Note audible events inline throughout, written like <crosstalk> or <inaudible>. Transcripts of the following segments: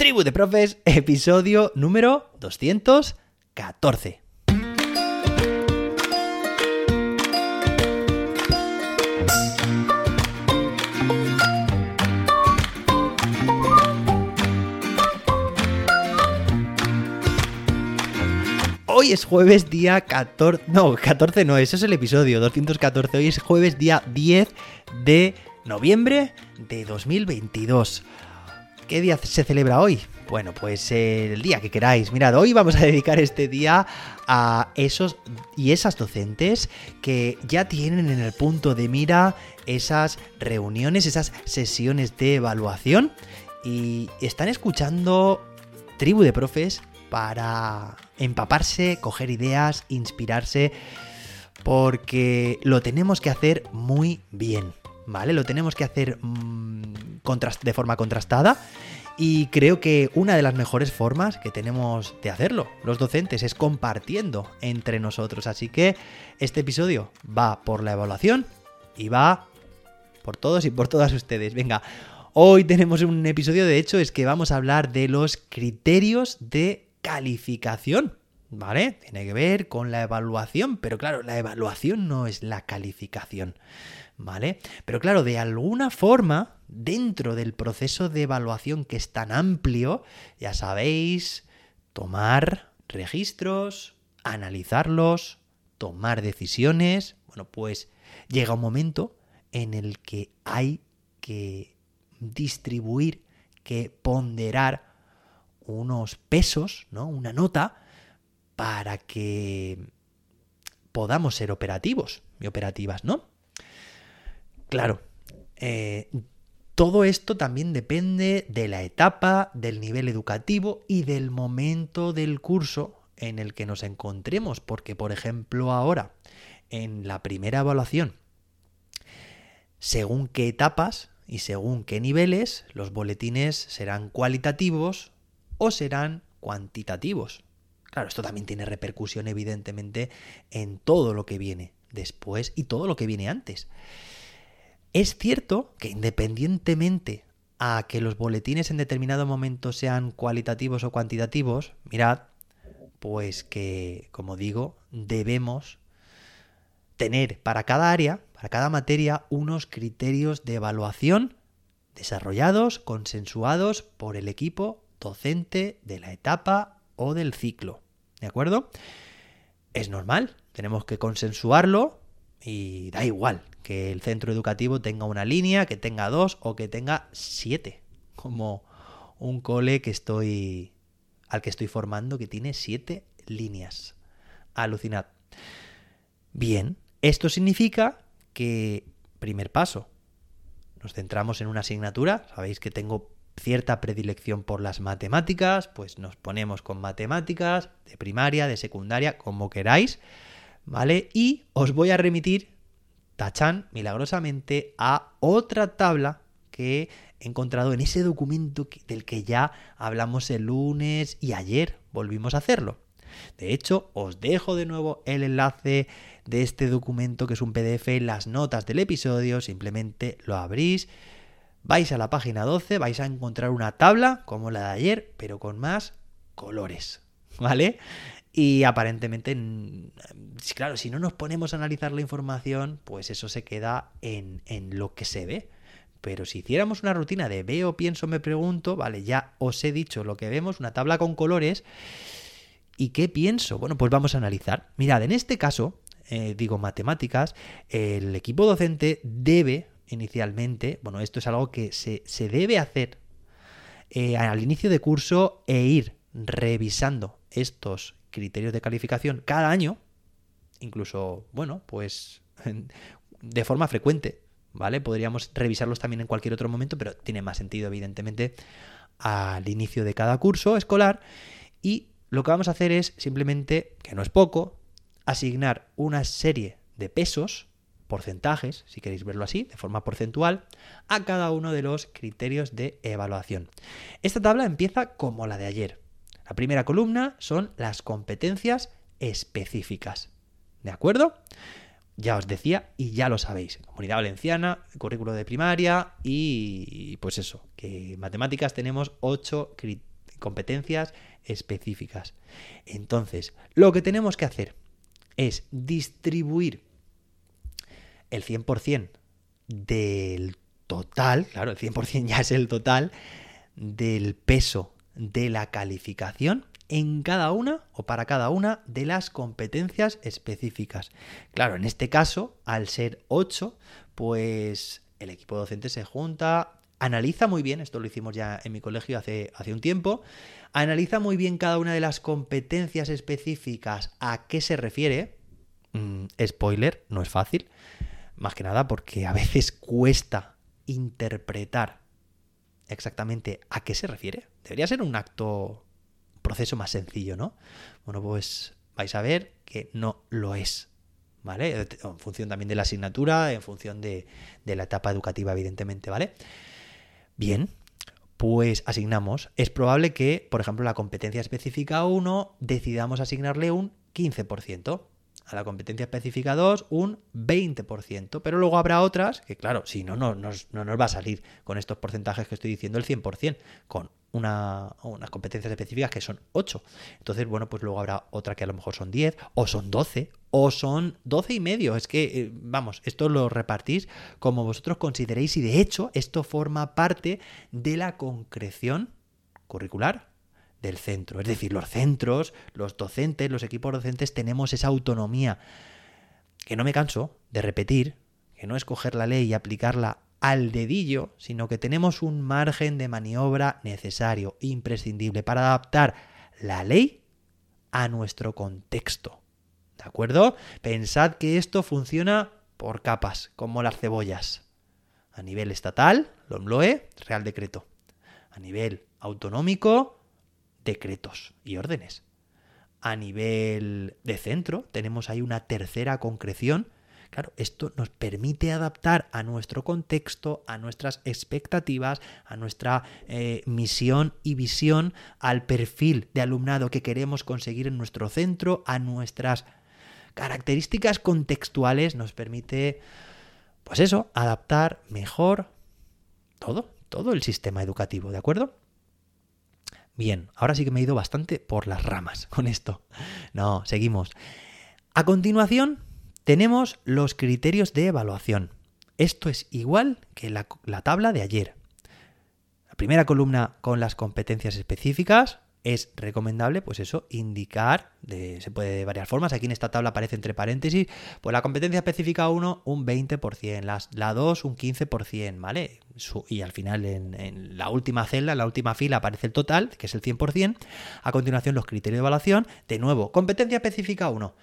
Tribu de Profes, episodio número 214. Hoy es jueves día 14... No, 14 no, ese es el episodio 214. Hoy es jueves día 10 de noviembre de 2022. ¿Qué día se celebra hoy? Bueno, pues el día que queráis. Mirad, hoy vamos a dedicar este día a esos y esas docentes que ya tienen en el punto de mira esas reuniones, esas sesiones de evaluación y están escuchando Tribu de Profes para empaparse, coger ideas, inspirarse, porque lo tenemos que hacer muy bien, ¿vale? Lo tenemos que hacer de forma contrastada. Y creo que una de las mejores formas que tenemos de hacerlo, los docentes, es compartiendo entre nosotros. Así que este episodio va por la evaluación y va por todos y por todas ustedes. Venga, hoy tenemos un episodio, de hecho, es que vamos a hablar de los criterios de calificación. ¿Vale? Tiene que ver con la evaluación, pero claro, la evaluación no es la calificación. ¿Vale? Pero claro, de alguna forma, dentro del proceso de evaluación que es tan amplio, ya sabéis, tomar registros, analizarlos, tomar decisiones, bueno, pues llega un momento en el que hay que distribuir, que ponderar unos pesos, ¿no? Una nota para que podamos ser operativos y operativas, ¿no? Claro, eh, todo esto también depende de la etapa, del nivel educativo y del momento del curso en el que nos encontremos, porque por ejemplo ahora, en la primera evaluación, según qué etapas y según qué niveles, los boletines serán cualitativos o serán cuantitativos. Claro, esto también tiene repercusión evidentemente en todo lo que viene después y todo lo que viene antes. Es cierto que independientemente a que los boletines en determinado momento sean cualitativos o cuantitativos, mirad, pues que, como digo, debemos tener para cada área, para cada materia, unos criterios de evaluación desarrollados, consensuados por el equipo docente de la etapa o del ciclo. ¿De acuerdo? Es normal, tenemos que consensuarlo y da igual que el centro educativo tenga una línea, que tenga dos o que tenga siete, como un cole que estoy al que estoy formando que tiene siete líneas. Alucinad. Bien, esto significa que, primer paso, nos centramos en una asignatura. Sabéis que tengo cierta predilección por las matemáticas, pues nos ponemos con matemáticas de primaria, de secundaria, como queráis, ¿vale? Y os voy a remitir, tachan, milagrosamente, a otra tabla que he encontrado en ese documento del que ya hablamos el lunes y ayer volvimos a hacerlo. De hecho, os dejo de nuevo el enlace de este documento que es un PDF en las notas del episodio, simplemente lo abrís vais a la página 12, vais a encontrar una tabla como la de ayer, pero con más colores, ¿vale? Y aparentemente, claro, si no nos ponemos a analizar la información, pues eso se queda en, en lo que se ve. Pero si hiciéramos una rutina de veo, pienso, me pregunto, vale, ya os he dicho lo que vemos, una tabla con colores. ¿Y qué pienso? Bueno, pues vamos a analizar. Mirad, en este caso, eh, digo matemáticas, el equipo docente debe inicialmente, bueno, esto es algo que se, debe hacer eh, al inicio de curso e ir revisando estos criterios de calificación cada año, incluso, bueno, pues <laughs> de forma frecuente, ¿vale? Podríamos revisarlos también en cualquier otro momento, pero tiene más sentido, evidentemente, al inicio de cada curso escolar. Y lo que vamos a hacer es simplemente, que no es poco, asignar una serie de pesos porcentajes, si queréis verlo así, de forma porcentual, a cada uno de los criterios de evaluación. Esta tabla empieza como la de ayer. La primera columna son las competencias específicas. ¿De acuerdo? Ya os decía y ya lo sabéis. Comunidad Valenciana, currículo de primaria y pues eso, que matemáticas tenemos 8 competencias específicas. Entonces, lo que tenemos que hacer es distribuir el 100% del total, claro, el 100% ya es el total del peso de la calificación en cada una o para cada una de las competencias específicas. Claro, en este caso, al ser 8, pues el equipo docente se junta, analiza muy bien, esto lo hicimos ya en mi colegio hace, hace un tiempo, analiza muy bien cada una de las competencias específicas a qué se refiere. Mm, spoiler, no es fácil, más que nada porque a veces cuesta interpretar exactamente a qué se refiere. Debería ser un acto proceso más sencillo, ¿no? Bueno, pues vais a ver que no lo es. ¿Vale? En función también de la asignatura, en función de, de la etapa educativa, evidentemente, ¿vale? Bien, pues asignamos. Es probable que, por ejemplo, la competencia específica 1 decidamos asignarle un 15% a la competencia específica 2 un 20%, pero luego habrá otras que, claro, si no, no, no, no nos va a salir con estos porcentajes que estoy diciendo el 100%, con una, unas competencias específicas que son 8. Entonces, bueno, pues luego habrá otra que a lo mejor son 10, o son 12, o son 12 y medio. Es que, eh, vamos, esto lo repartís como vosotros consideréis y de hecho esto forma parte de la concreción curricular del centro. Es decir, los centros, los docentes, los equipos docentes tenemos esa autonomía que no me canso de repetir, que no es coger la ley y aplicarla al dedillo, sino que tenemos un margen de maniobra necesario, imprescindible, para adaptar la ley a nuestro contexto. ¿De acuerdo? Pensad que esto funciona por capas, como las cebollas. A nivel estatal, LOMLOE, Real Decreto. A nivel autonómico, decretos y órdenes. A nivel de centro tenemos ahí una tercera concreción. Claro, esto nos permite adaptar a nuestro contexto, a nuestras expectativas, a nuestra eh, misión y visión, al perfil de alumnado que queremos conseguir en nuestro centro, a nuestras características contextuales, nos permite, pues eso, adaptar mejor todo, todo el sistema educativo, ¿de acuerdo? Bien, ahora sí que me he ido bastante por las ramas con esto. No, seguimos. A continuación, tenemos los criterios de evaluación. Esto es igual que la, la tabla de ayer. La primera columna con las competencias específicas, es recomendable, pues eso, indicar, de, se puede de varias formas, aquí en esta tabla aparece entre paréntesis, pues la competencia específica 1 un 20%, la, la 2 un 15%, ¿vale? y al final en, la última celda, en la última fila aparece el total, que es el 100%, a continuación los criterios de evaluación, de nuevo, competencia específica 1,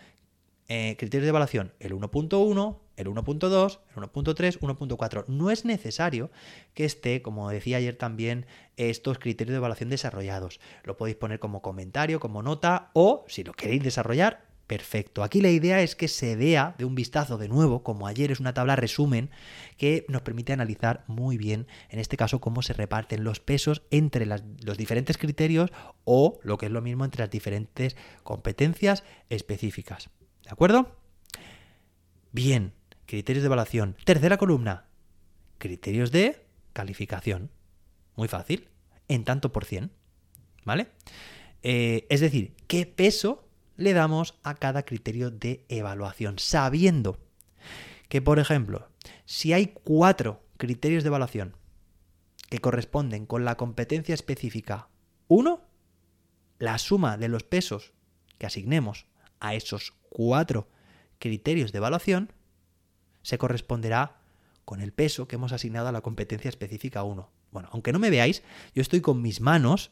eh, criterios de evaluación, el 1.1, el 1.2, el 1.3, 1.4. No es necesario que esté, como decía ayer también, estos criterios de evaluación desarrollados. Lo podéis poner como comentario, como nota o, si lo queréis desarrollar, perfecto. Aquí la idea es que se vea de un vistazo de nuevo, como ayer es una tabla resumen, que nos permite analizar muy bien, en este caso, cómo se reparten los pesos entre los diferentes criterios o, lo que es lo mismo, entre las diferentes competencias específicas. ¿De acuerdo? Bien, criterios de evaluación. Tercera columna, criterios de calificación. Muy fácil, en tanto por cien. ¿Vale? Eh, es decir, ¿qué peso le damos a cada criterio de evaluación? Sabiendo que, por ejemplo, si hay cuatro criterios de evaluación que corresponden con la competencia específica 1, la suma de los pesos que asignemos a esos cuatro criterios de evaluación, se corresponderá con el peso que hemos asignado a la competencia específica 1. Bueno, aunque no me veáis, yo estoy con mis manos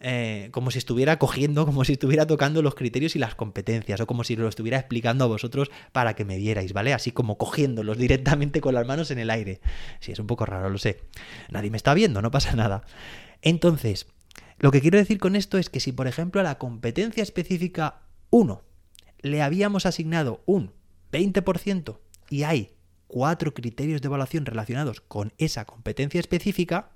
eh, como si estuviera cogiendo, como si estuviera tocando los criterios y las competencias, o como si lo estuviera explicando a vosotros para que me vierais, ¿vale? Así como cogiéndolos <laughs> directamente con las manos en el aire. Sí, es un poco raro, lo sé. Nadie me está viendo, no pasa nada. Entonces, lo que quiero decir con esto es que si, por ejemplo, a la competencia específica 1 le habíamos asignado un 20% y hay cuatro criterios de evaluación relacionados con esa competencia específica,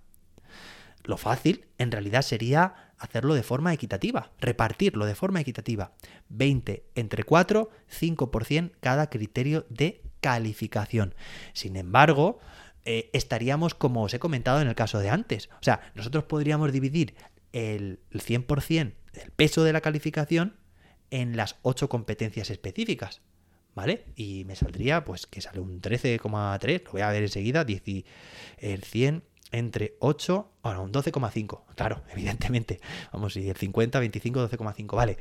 lo fácil en realidad sería hacerlo de forma equitativa, repartirlo de forma equitativa. 20 entre 4, 5% cada criterio de calificación. Sin embargo, eh, estaríamos como os he comentado en el caso de antes. O sea, nosotros podríamos dividir el 100% del peso de la calificación en las 8 competencias específicas. ¿Vale? Y me saldría, pues, que sale un 13,3, lo voy a ver enseguida, el 100 entre 8, ahora un 12,5, claro, <laughs> evidentemente. Vamos, y el 50, 25, 12,5, vale.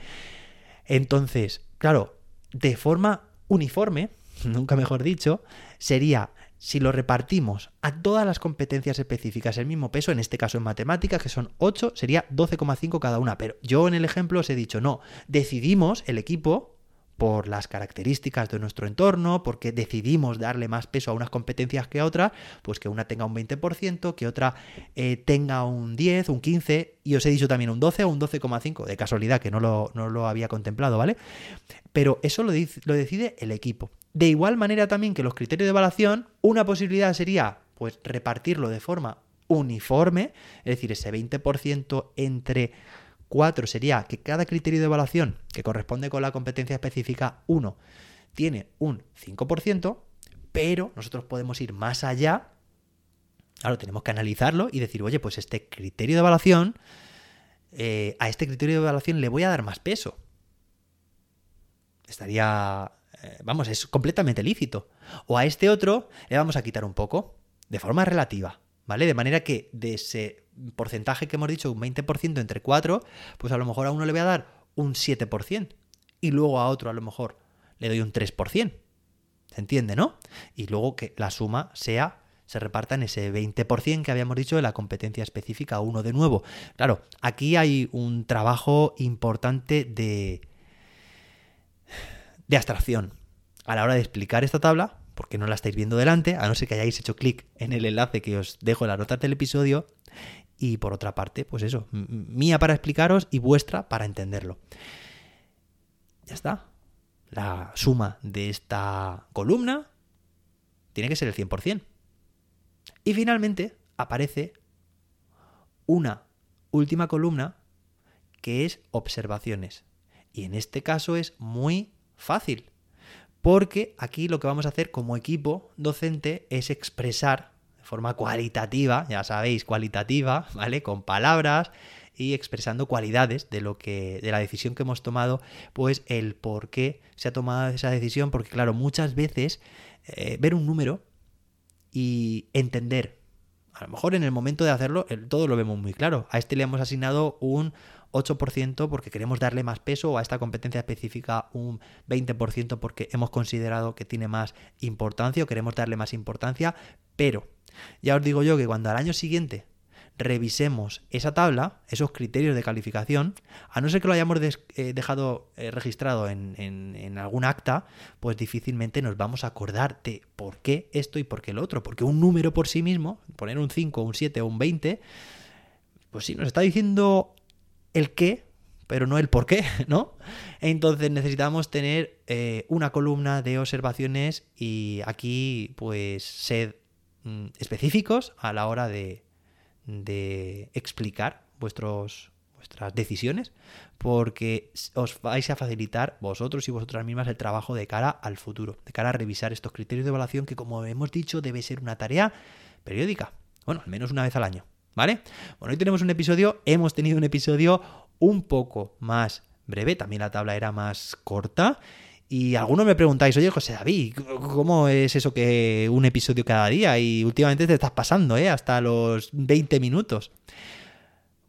Entonces, claro, de forma uniforme, <laughs> nunca mejor dicho, sería si lo repartimos a todas las competencias específicas el mismo peso, en este caso en matemáticas, que son 8, sería 12,5 cada una. Pero yo en el ejemplo os he dicho, no, decidimos el equipo por las características de nuestro entorno, porque decidimos darle más peso a unas competencias que a otras, pues que una tenga un 20%, que otra eh, tenga un 10, un 15, y os he dicho también un 12 o un 12,5, de casualidad, que no lo, no lo, había contemplado, ¿vale? Pero eso lo, lo decide el equipo. De igual manera también que los criterios de evaluación, una posibilidad sería pues repartirlo de forma uniforme, es decir, ese 20% entre 4 sería que cada criterio de evaluación que corresponde con la competencia específica 1 tiene un 5%, pero nosotros podemos ir más allá. Claro, tenemos que analizarlo y decir, oye, pues este criterio de evaluación, eh, a este criterio de evaluación le voy a dar más peso. Estaría, eh, vamos, es completamente lícito. O a este otro le vamos a quitar un poco, de forma relativa, ¿vale? De manera que de ese porcentaje que hemos dicho, un 20% entre 4, pues a lo mejor a uno le voy a dar un 7% y luego a otro a lo mejor le doy un 3%. ¿Se entiende, no? Y luego que la suma sea se reparta en ese 20% que habíamos dicho de la competencia específica uno de nuevo. Claro, aquí hay un trabajo importante de de abstracción a la hora de explicar esta tabla, porque no la estáis viendo delante, a no ser que hayáis hecho clic en el enlace que os dejo en la nota del episodio, y por otra parte, pues eso, mía para explicaros y vuestra para entenderlo. Ya está. La suma de esta columna tiene que ser el 100%. Y finalmente aparece una última columna que es observaciones. Y en este caso es muy fácil, porque aquí lo que vamos a hacer como equipo docente es expresar forma cualitativa, ya sabéis, cualitativa, ¿vale? Con palabras y expresando cualidades de lo que de la decisión que hemos tomado, pues el por qué se ha tomado esa decisión, porque claro, muchas veces eh, ver un número y entender, a lo mejor en el momento de hacerlo, todo lo vemos muy claro. A este le hemos asignado un 8% porque queremos darle más peso o a esta competencia específica un 20% porque hemos considerado que tiene más importancia o queremos darle más importancia, pero ya os digo yo que cuando al año siguiente revisemos esa tabla, esos criterios de calificación, a no ser que lo hayamos eh, dejado eh, registrado en, en, algún acta, pues difícilmente nos vamos a acordar de por qué esto y por qué lo otro. Porque un número por sí mismo, poner un 5, un 7 o un 20, pues sí, nos está diciendo el qué, pero no el por qué, <laughs> ¿no? Entonces necesitamos tener eh, una columna de observaciones y aquí pues sed mm, específicos a la hora de, de explicar vuestros, vuestras decisiones porque os vais a facilitar vosotros y vosotras mismas el trabajo de cara al futuro, de cara a revisar estos criterios de evaluación que como hemos dicho debe ser una tarea periódica, bueno, al menos una vez al año. ¿vale? Bueno, hoy tenemos un episodio, hemos tenido un episodio un poco más breve, también la tabla era más corta. Y algunos me preguntáis, oye José David, ¿cómo es eso que un episodio cada día? Y últimamente te estás pasando, ¿eh? Hasta los 20 minutos.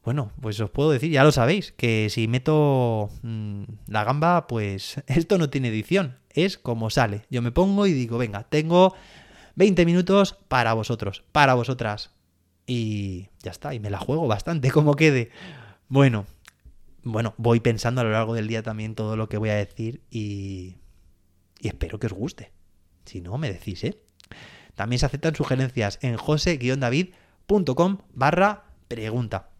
Bueno, pues os puedo decir, ya lo sabéis, que si meto mm, la gamba, pues <laughs> esto no tiene edición, es como sale. Yo me pongo y digo, venga, tengo 20 minutos para vosotros, para vosotras. Y ya está, y me la juego bastante <laughs> como quede. Bueno, bueno, voy pensando a lo largo del día también todo lo que voy a decir y, y espero que os guste. Si no, me decís, ¿eh? También se aceptan sugerencias en jose-david.com barra pregunta.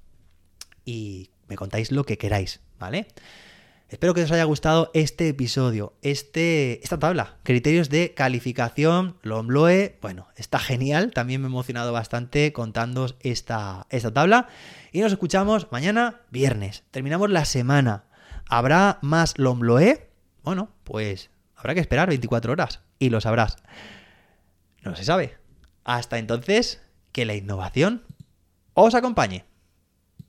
Y me contáis lo que queráis, ¿vale? Espero que os haya gustado este episodio, este, esta tabla, criterios de calificación, Lombloe, bueno, está genial, también me he emocionado bastante contándoos esta, esta tabla. Y nos escuchamos mañana viernes, terminamos la semana, ¿habrá más Lombloe? Bueno, pues habrá que esperar 24 horas y lo sabrás, no se sabe. Hasta entonces, que la innovación os acompañe.